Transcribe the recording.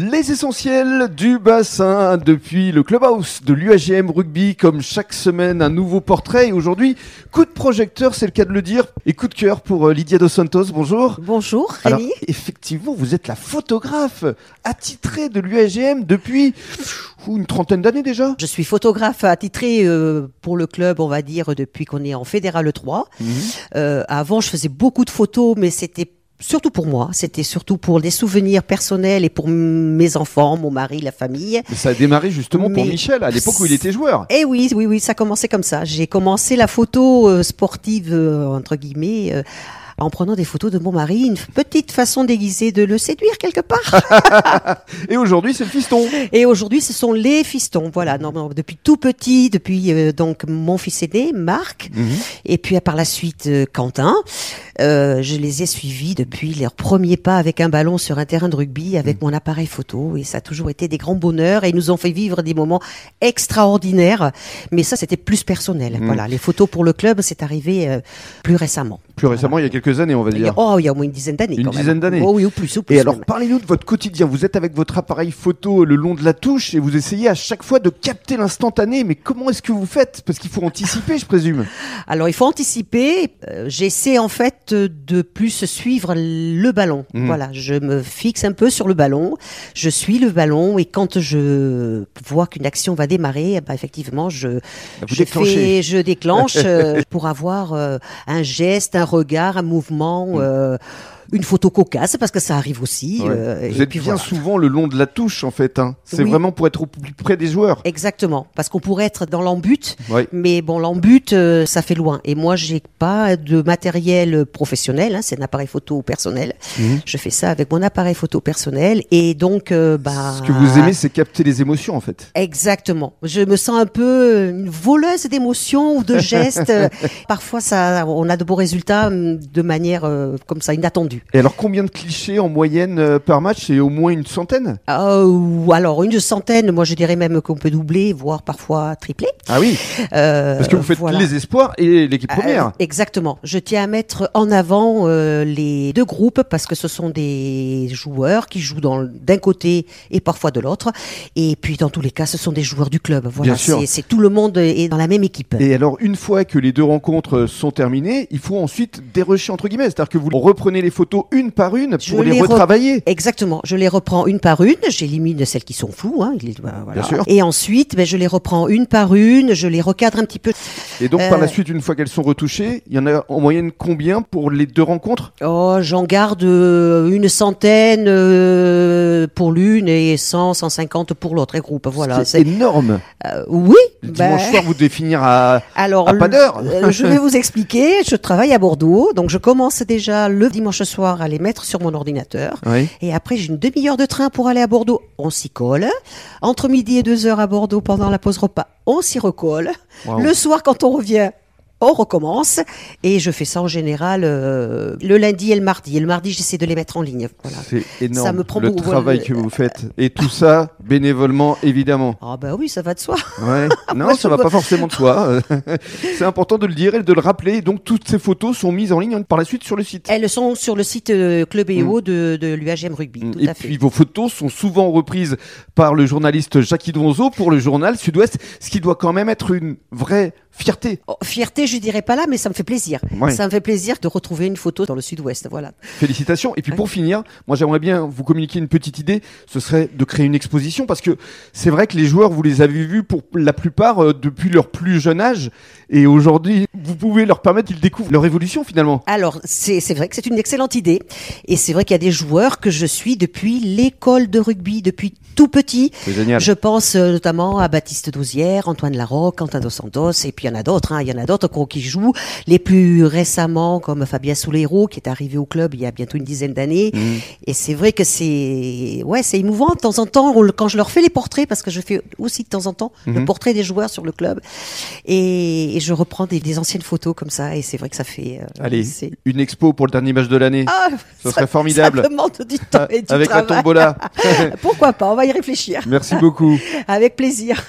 Les essentiels du bassin depuis le clubhouse de l'UAGM Rugby, comme chaque semaine un nouveau portrait. Et aujourd'hui, coup de projecteur, c'est le cas de le dire, et coup de cœur pour euh, Lydia Dos Santos. Bonjour. Bonjour, Alors, Rémi. effectivement, vous êtes la photographe attitrée de l'UAGM depuis une trentaine d'années déjà. Je suis photographe attitré euh, pour le club, on va dire, depuis qu'on est en Fédéral 3. Euh, avant, je faisais beaucoup de photos, mais c'était surtout pour moi. C'était surtout pour des souvenirs personnels et pour mes enfants, mon mari, la famille. Mais ça a démarré justement pour Mais- Michel, à l'époque où il était joueur. Eh oui, oui, oui, ça a commencé comme ça. J'ai commencé la photo euh, sportive, euh, entre guillemets, euh, en prenant des photos de mon mari, une petite façon déguisée de le séduire quelque part. Et aujourd'hui, c'est le fiston. Et aujourd'hui, ce sont les fistons. Voilà, non, non, depuis tout petit, depuis donc mon fils aîné, Marc, et puis par la suite Quentin. Euh, je les ai suivis depuis leurs premiers pas avec un ballon sur un terrain de rugby, avec mon appareil photo, et ça a toujours été des grands bonheurs. Et ils nous ont fait vivre des moments extraordinaires. Mais ça, c'était plus personnel. Voilà, les photos pour le club, c'est arrivé euh, plus récemment. Plus récemment, il y a quelques années, on va dire. oh, il y a au moins une dizaine d'années. Une quand même. dizaine d'années. Oh oui, ou plus, ou plus. Et alors, même. parlez-nous de votre quotidien. Vous êtes avec votre appareil photo le long de la touche et vous essayez à chaque fois de capter l'instantané. Mais comment est-ce que vous faites? Parce qu'il faut anticiper, je présume. Alors il faut anticiper. Euh, J'essaie en fait de plus suivre le ballon. Mhm. Voilà, je me fixe un peu sur le ballon. Je suis le ballon et quand je vois qu'une action va démarrer, ben, effectivement, je Vous je, fais- je déclenche euh, pour avoir euh, un geste, un regard, un mouvement. euh, une photo cocasse parce que ça arrive aussi. Ouais. euh, vous et êtes puis bien voilà. souvent le long de la touche, en fait. hein. C'est Oui. vraiment pour être au plus près des joueurs. Exactement, parce qu'on pourrait être dans l'embut, Ouais. mais bon, l'embut, euh, ça fait loin. Et moi, j'ai pas de matériel professionnel, hein, c'est un appareil photo personnel. Mhm. Je fais ça avec mon appareil photo personnel, et donc, euh, bah. Ce que vous aimez, c'est capter les émotions, en fait. Exactement. Je me sens un peu une voleuse d'émotions ou de gestes. Parfois, ça, on a de beaux résultats hum, de manière euh, comme ça inattendue. Et alors, combien de clichés en moyenne euh, par match? C'est au moins une centaine? Euh, ou alors une centaine, moi je dirais même qu'on peut doubler, voire parfois tripler. Ah oui Euh, Parce que vous faites voilà. les espoirs et l'équipe première. Euh, exactement. Je tiens à mettre en avant les deux groupes parce que ce sont des joueurs qui jouent d'un côté et parfois de l'autre. Et puis dans tous les cas, ce sont des joueurs du club. Voilà, Bien sûr. c'est- c'est tout le monde est dans la même équipe. Et alors, une fois que les deux rencontres sont terminées, il faut ensuite dérocher entre guillemets. C'est-à-dire que vous reprenez les photos une par une pour les, les re- retravailler. Exactement. Je les reprends une par une. J'élimine celles qui sont floues. Hein. Bah, voilà. Bien sûr. Et ensuite, ben, je les reprends une par une. Je les recadre un petit peu. Et donc, par Euh, la suite, une fois qu'elles sont retouchées, il y en a en moyenne combien pour les deux rencontres? Oh, j'en garde euh, une centaine euh, pour l'une et 100, 150 pour l'autre groupe. Voilà. C'est énorme. Euh, oui. Le ben, dimanche soir, vous devez finir à. alors, à pas d'heure. euh, je vais vous expliquer. Je travaille à Bordeaux, donc je commence déjà le dimanche soir à les mettre sur mon ordinateur. Oui. Et après, j'ai une demi-heure de train pour aller à Bordeaux. On s'y colle. Entre midi et deux heures à Bordeaux pendant la pause repas, on s'y recolle. Wow. Le soir, quand on revient, on recommence. Et je fais ça en général euh, le lundi et le mardi. Et le mardi, j'essaie de les mettre en ligne. Voilà. C'est énorme Ça me prend le beaucoup. travail que vous faites. Et tout ça bénévolement, évidemment. Ah ben oui, ça va de soi. Ouais. Non, Moi, ça va pas forcément de soi. C'est important de le dire et de le rappeler. Donc, toutes ces photos sont mises en ligne par la suite sur le site. Elles sont sur le site euh, Club EO de, de l'UAGM Rugby. Tout Mm. Et à fait. puis vos photos sont souvent reprises par le journaliste Jackie Donzo pour le journal Sud-Ouest, ce qui doit quand même être une vraie fierté. Oh, fierté, je dirais pas là, mais ça me fait plaisir. Ouais. Ça me fait plaisir de retrouver une photo dans le sud-ouest. Voilà. Félicitations. Et puis pour finir, moi j'aimerais bien vous communiquer une petite idée, ce serait de créer une exposition parce que c'est vrai que les joueurs, vous les avez vus pour la plupart euh, depuis leur plus jeune âge et aujourd'hui, vous pouvez leur permettre qu'ils découvrent leur évolution finalement. Alors, c'est vrai que c'est une excellente idée. Et c'est vrai qu'il y a des joueurs que je suis depuis l'école de rugby, depuis tout petit. C'est génial. Je pense euh, notamment à Baptiste Dauzière, Antoine Larocque, Quentin Dos Santos, et puis il y en a d'autres. hein. Il y en a d'autres qui- qui jouent. Les plus récemment, comme Fabien Souleiro, qui est arrivé au club il y a bientôt une dizaine d'années. Mhm. Et c'est vrai que c'est ouais, c'est émouvant de temps en temps quand je leur fais les portraits, parce que je fais aussi de temps en temps le Mhm. portrait des joueurs sur le club, et, et je reprends des, des anciennes photos comme ça, et c'est vrai que ça fait. euh, Allez, c'est- une expo pour le dernier match de l'année. Ah, Ce serait formidable. Ça demande du temps et du Avec la travail. tombola. Pourquoi pas On va y réfléchir. Merci beaucoup. Avec plaisir.